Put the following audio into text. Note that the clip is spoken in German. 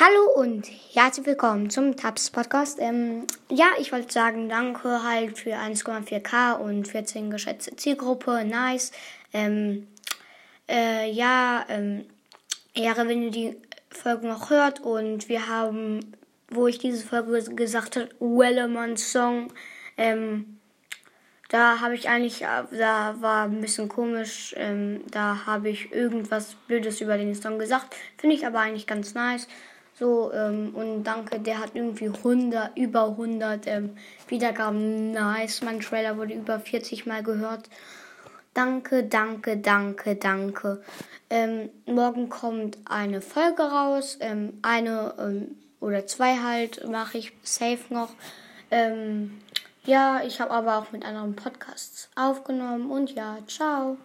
Hallo und herzlich willkommen zum Tabs Podcast. Ähm, ja, ich wollte sagen, danke halt für 1,4K und 14 geschätzte Zielgruppe. Nice. Ähm, äh, ja, ähm, Ehre, wenn ihr die Folge noch hört. Und wir haben, wo ich diese Folge gesagt habe, Wellerman Song. Ähm, da habe ich eigentlich, äh, da war ein bisschen komisch, ähm, da habe ich irgendwas Blödes über den Song gesagt. Finde ich aber eigentlich ganz nice. So, ähm, und danke, der hat irgendwie 100, über 100 ähm, Wiedergaben. Nice, mein Trailer wurde über 40 Mal gehört. Danke, danke, danke, danke. Ähm, morgen kommt eine Folge raus. Ähm, eine ähm, oder zwei halt mache ich safe noch. Ähm, ja, ich habe aber auch mit anderen Podcasts aufgenommen. Und ja, ciao.